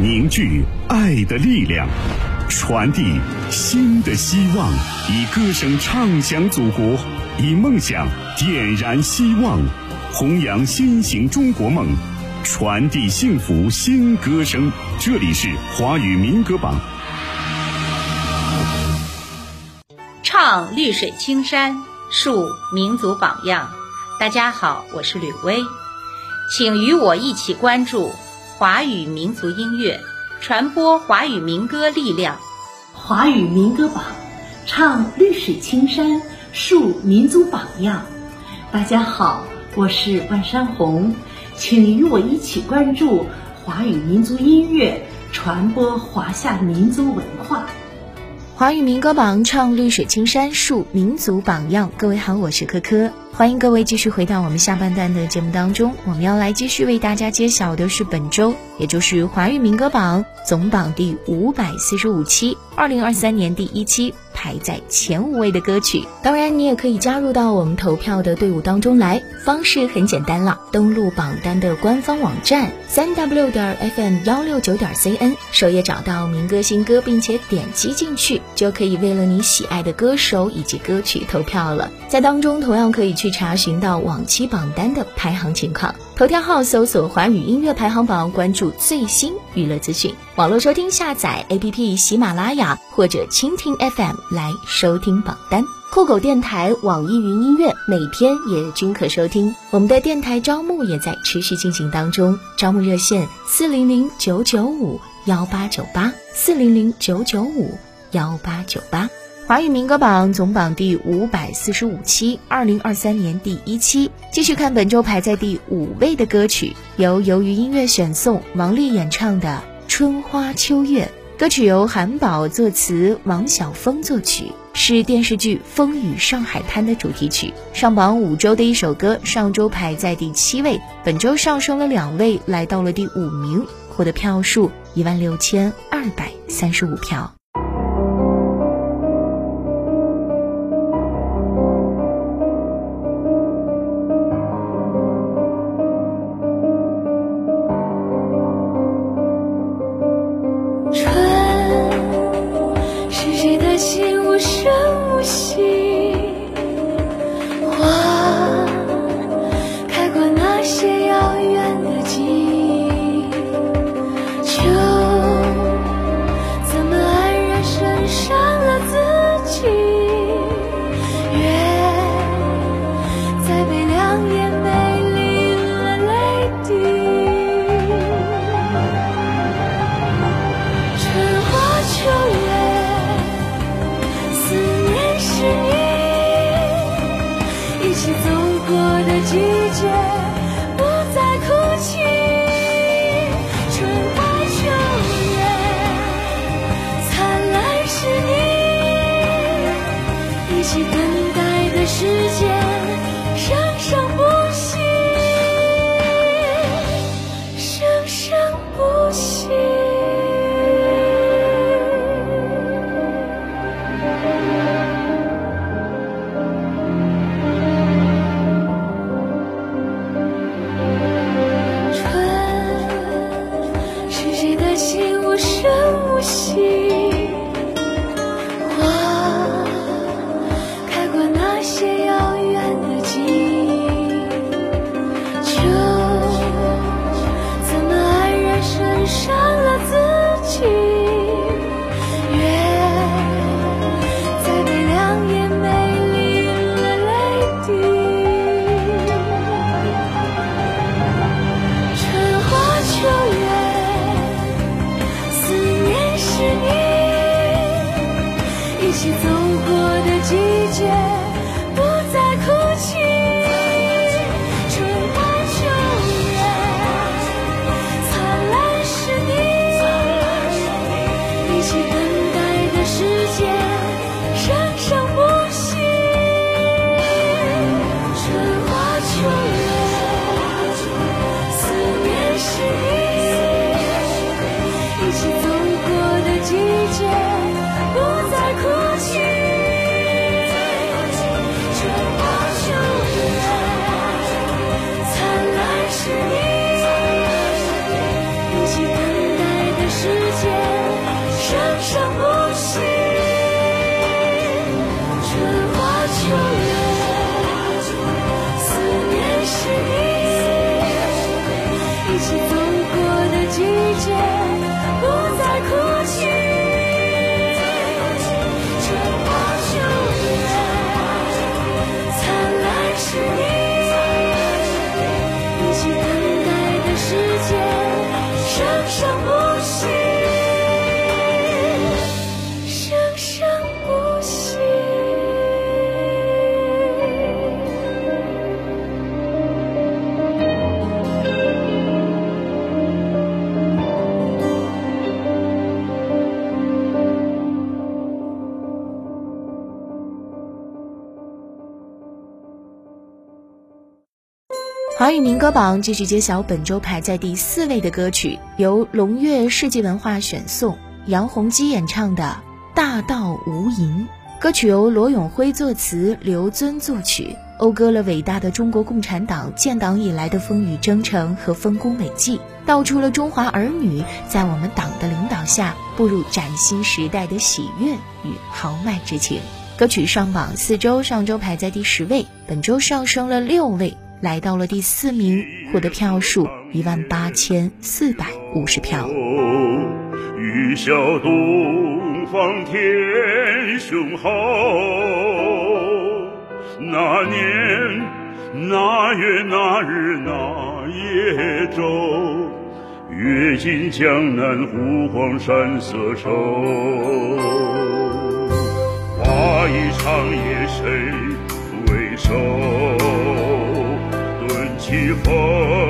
凝聚爱的力量，传递新的希望。以歌声唱响祖国，以梦想点燃希望，弘扬新型中国梦，传递幸福新歌声。这里是华语民歌榜，唱绿水青山，树民族榜样。大家好，我是吕薇，请与我一起关注。华语民族音乐，传播华语民歌力量。华语民歌榜，唱绿水青山，树民族榜样。大家好，我是万山红，请与我一起关注华语民族音乐，传播华夏民族文化。华语民歌榜，唱绿水青山，树民族榜样。各位好，我是珂珂。欢迎各位继续回到我们下半段的节目当中，我们要来继续为大家揭晓的是本周，也就是华语民歌榜总榜第五百四十五期，二零二三年第一期。排在前五位的歌曲，当然你也可以加入到我们投票的队伍当中来。方式很简单了，登录榜单的官方网站三 w 点 fm 幺六九点 cn，首页找到民歌新歌，并且点击进去，就可以为了你喜爱的歌手以及歌曲投票了。在当中同样可以去查询到往期榜单的排行情况。头条号搜索华语音乐排行榜，关注最新娱乐资讯。网络收听下载 APP 喜马拉雅或者蜻蜓 FM 来收听榜单。酷狗电台、网易云音乐每天也均可收听。我们的电台招募也在持续进行当中，招募热线四零零九九五幺八九八四零零九九五幺八九八。华语民歌榜总榜第五百四十五期，二零二三年第一期。继续看本周排在第五位的歌曲，由由于音乐选送，王丽演唱的《春花秋月》。歌曲由韩宝作词，王晓峰作曲，是电视剧《风雨上海滩》的主题曲。上榜五周的一首歌，上周排在第七位，本周上升了两位，来到了第五名，获得票数一万六千二百三十五票。民歌榜继续揭晓本周排在第四位的歌曲，由龙悦世纪文化选送，杨洪基演唱的《大道无垠》。歌曲由罗永辉作词，刘尊作曲，讴歌了伟大的中国共产党建党以来的风雨征程和丰功伟绩，道出了中华儿女在我们党的领导下步入崭新时代的喜悦与豪迈之情。歌曲上榜四周，上周排在第十位，本周上升了六位。来到了第四名，获得票数一万八千四百五十票。雨晓东方天雄厚，那年那月那日那夜昼，阅尽江南湖黄山色愁。花一场夜谁为首？起风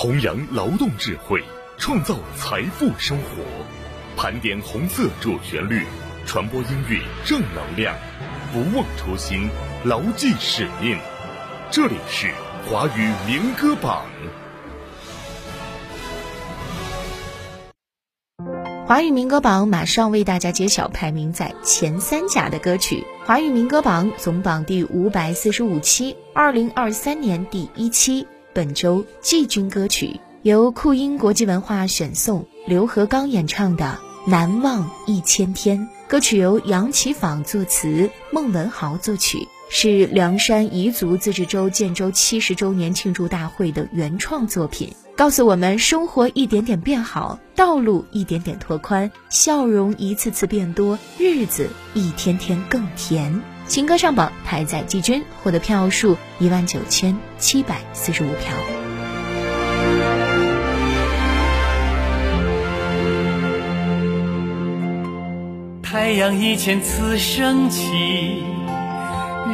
弘扬劳动智慧，创造财富生活，盘点红色主旋律，传播音乐正能量，不忘初心，牢记使命。这里是华语民歌榜。华语民歌榜马上为大家揭晓排名在前三甲的歌曲。华语民歌榜总榜第五百四十五期，二零二三年第一期，本周季军歌曲由酷音国际文化选送，刘和刚演唱的《难忘一千天》。歌曲由杨启坊作词，孟文豪作曲，是凉山彝族自治州建州七十周年庆祝大会的原创作品。告诉我们，生活一点点变好，道路一点点拓宽，笑容一次次变多，日子一天天更甜。新歌上榜，排在季军，获得票数一万九千七百四十五票。太阳一千次升起，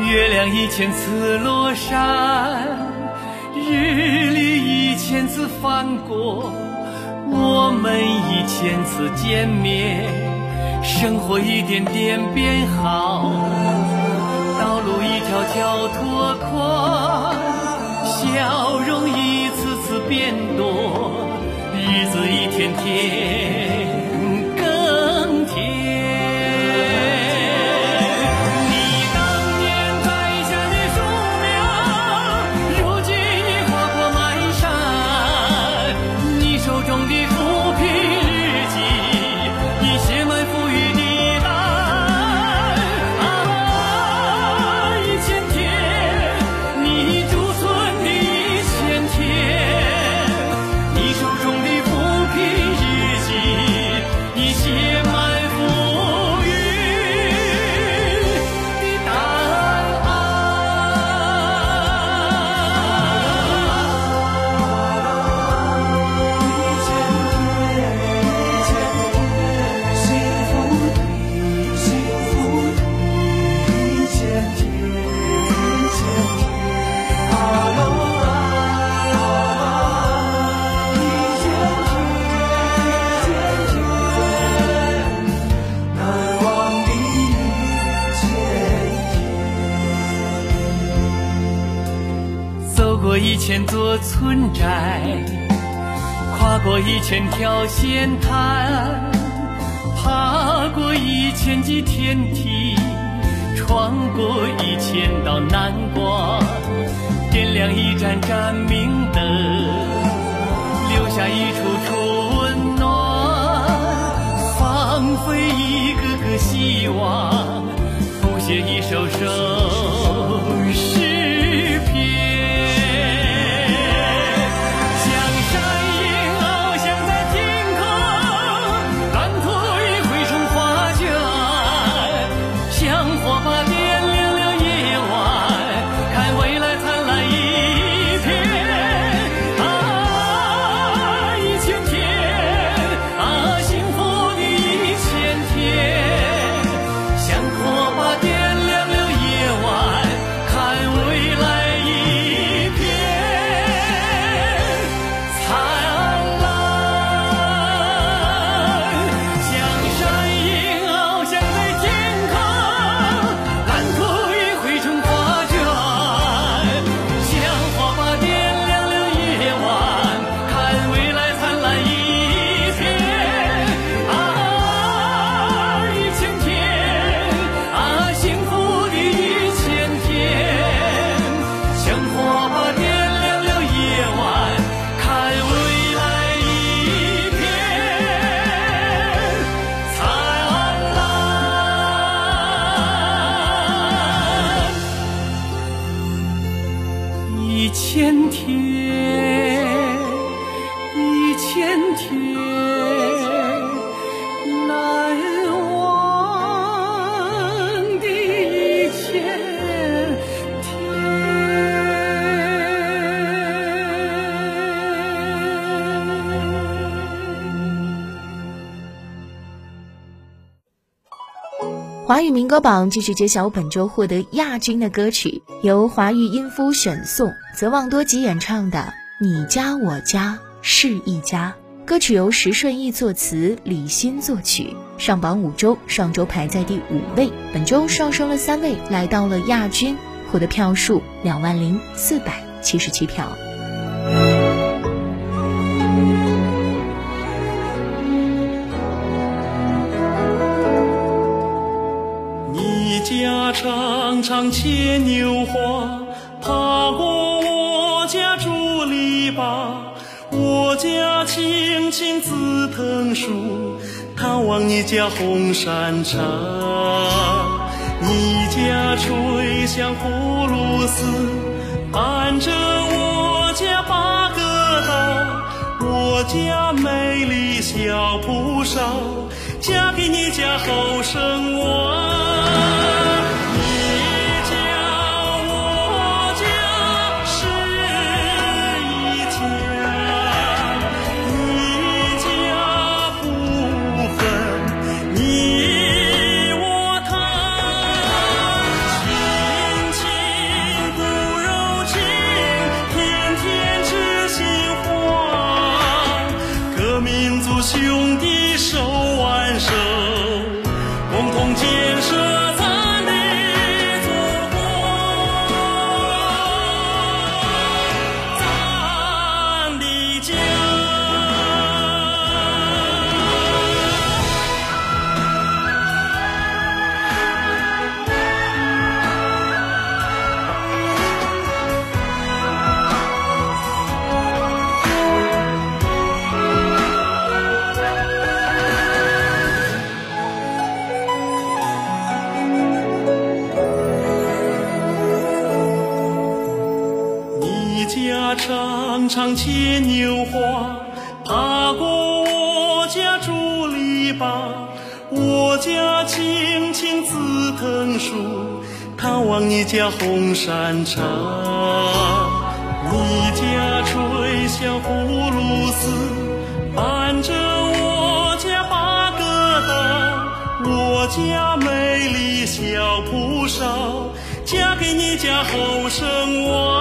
月亮一千次落山。日历一千次翻过，我们一千次见面，生活一点点变好，路一条条拓宽，笑容一次次变多，日子一天天。千座村寨，跨过一千条险滩，爬过一千级天梯，闯过一千道难关，点亮一盏盏明灯，留下一处处温暖，放飞一个个希望，谱写一首首语民歌榜继续揭晓本周获得亚军的歌曲，由华语音夫选送，泽望多吉演唱的《你家我家是一家》。歌曲由石顺义作词，李欣作曲，上榜五周，上周排在第五位，本周上升了三位，来到了亚军，获得票数两万零四百七十七票。家常常牵牛花，爬过我家竹篱笆。我家青青紫藤树，探望你家红山茶。你家吹响葫芦丝，伴着我家八个岛。我家美丽小蒲烧，嫁给你家后生娃。家红山茶。你家吹响葫芦丝，伴着我家八哥到。我家美丽小蒲烧，嫁给你家后生娃。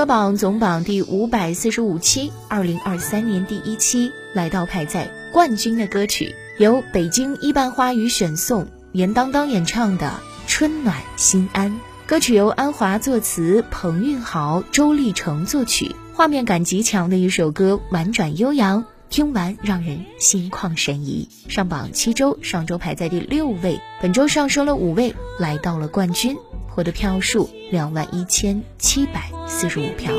歌榜总榜第五百四十五期，二零二三年第一期，来到排在冠军的歌曲，由北京一瓣花语选送，严当当演唱的《春暖心安》。歌曲由安华作词，彭运豪、周立成作曲，画面感极强的一首歌，婉转悠扬，听完让人心旷神怡。上榜七周，上周排在第六位，本周上升了五位，来到了冠军。获得票数两万一千七百四十五票。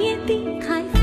遍地开。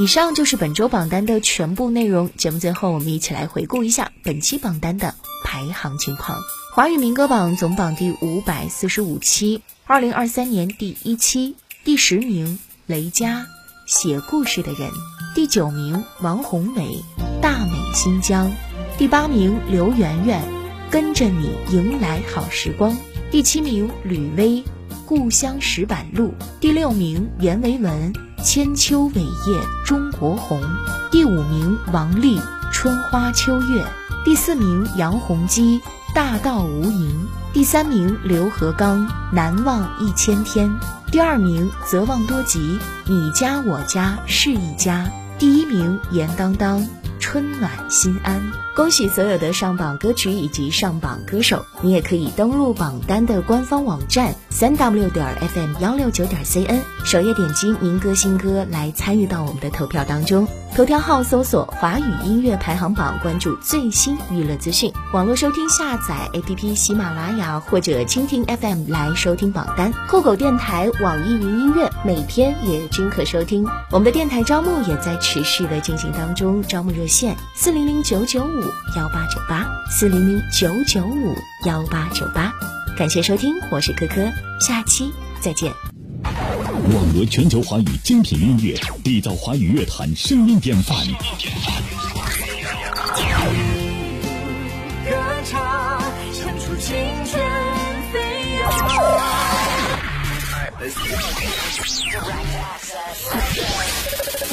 以上就是本周榜单的全部内容。节目最后，我们一起来回顾一下本期榜单的排行情况。华语民歌榜总榜第五百四十五期，二零二三年第一期，第十名雷佳，《写故事的人》；第九名王宏伟，《大美新疆》；第八名刘媛媛，《跟着你迎来好时光》；第七名吕薇，《故乡石板路》；第六名阎维文，《千秋伟业中国红》；第五名王丽，《春花秋月》；第四名杨洪基，《大道无垠》；第三名刘和刚，《难忘一千天》；第二名泽望多吉，《你家我家是一家》；第一名严当当。春暖心安，恭喜所有的上榜歌曲以及上榜歌手！你也可以登录榜单的官方网站三 w 点 fm 幺六九点 cn，首页点击民歌新歌来参与到我们的投票当中。头条号搜索“华语音乐排行榜”，关注最新娱乐资讯。网络收听下载 APP 喜马拉雅或者蜻蜓 FM 来收听榜单。酷狗电台、网易云音乐每天也均可收听。我们的电台招募也在持续的进行当中，招募热线四零零九九五幺八九八四零零九九五幺八九八。感谢收听，我是珂珂，下期再见。网罗全球华语精品音乐，缔造华语乐坛声音典范。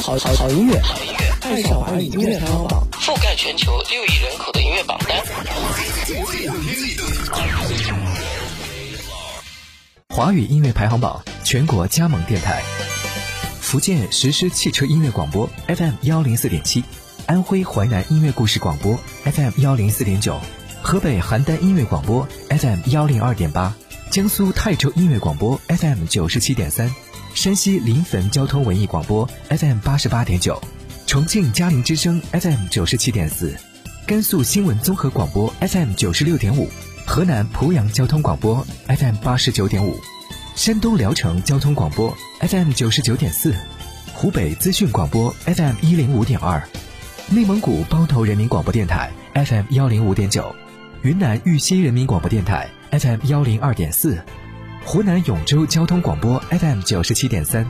好好好音乐，爱上华语音乐排行榜，覆盖全球六亿人口的音乐榜单。华语音乐排行榜全国加盟电台：福建实施汽车音乐广播 FM 幺零四点七，安徽淮南音乐故事广播 FM 幺零四点九，河北邯郸音乐广播 FM 幺零二点八，江苏泰州音乐广播 FM 九十七点三，山西临汾交通文艺广播 FM 八十八点九，重庆嘉陵之声 FM 九十七点四，甘肃新闻综合广播 FM 九十六点五。河南濮阳交通广播 FM 八十九点五，山东聊城交通广播 FM 九十九点四，湖北资讯广播 FM 一零五点二，内蒙古包头人民广播电台 FM 幺零五点九，云南玉溪人民广播电台 FM 幺零二点四，湖南永州交通广播 FM 九十七点三，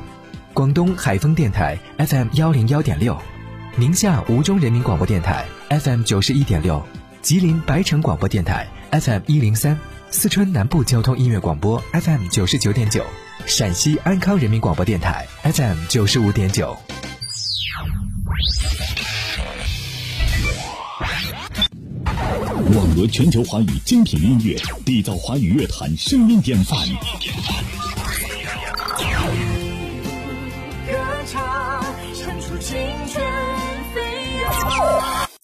广东海丰电台 FM 幺零幺点六，宁夏吴忠人民广播电台 FM 九十一点六，吉林白城广播电台。FM 一零三，四川南部交通音乐广播 FM 九十九点九，陕西安康人民广播电台 FM 九十五点九。网罗全球华语精品音乐，缔造华语乐坛声音典范。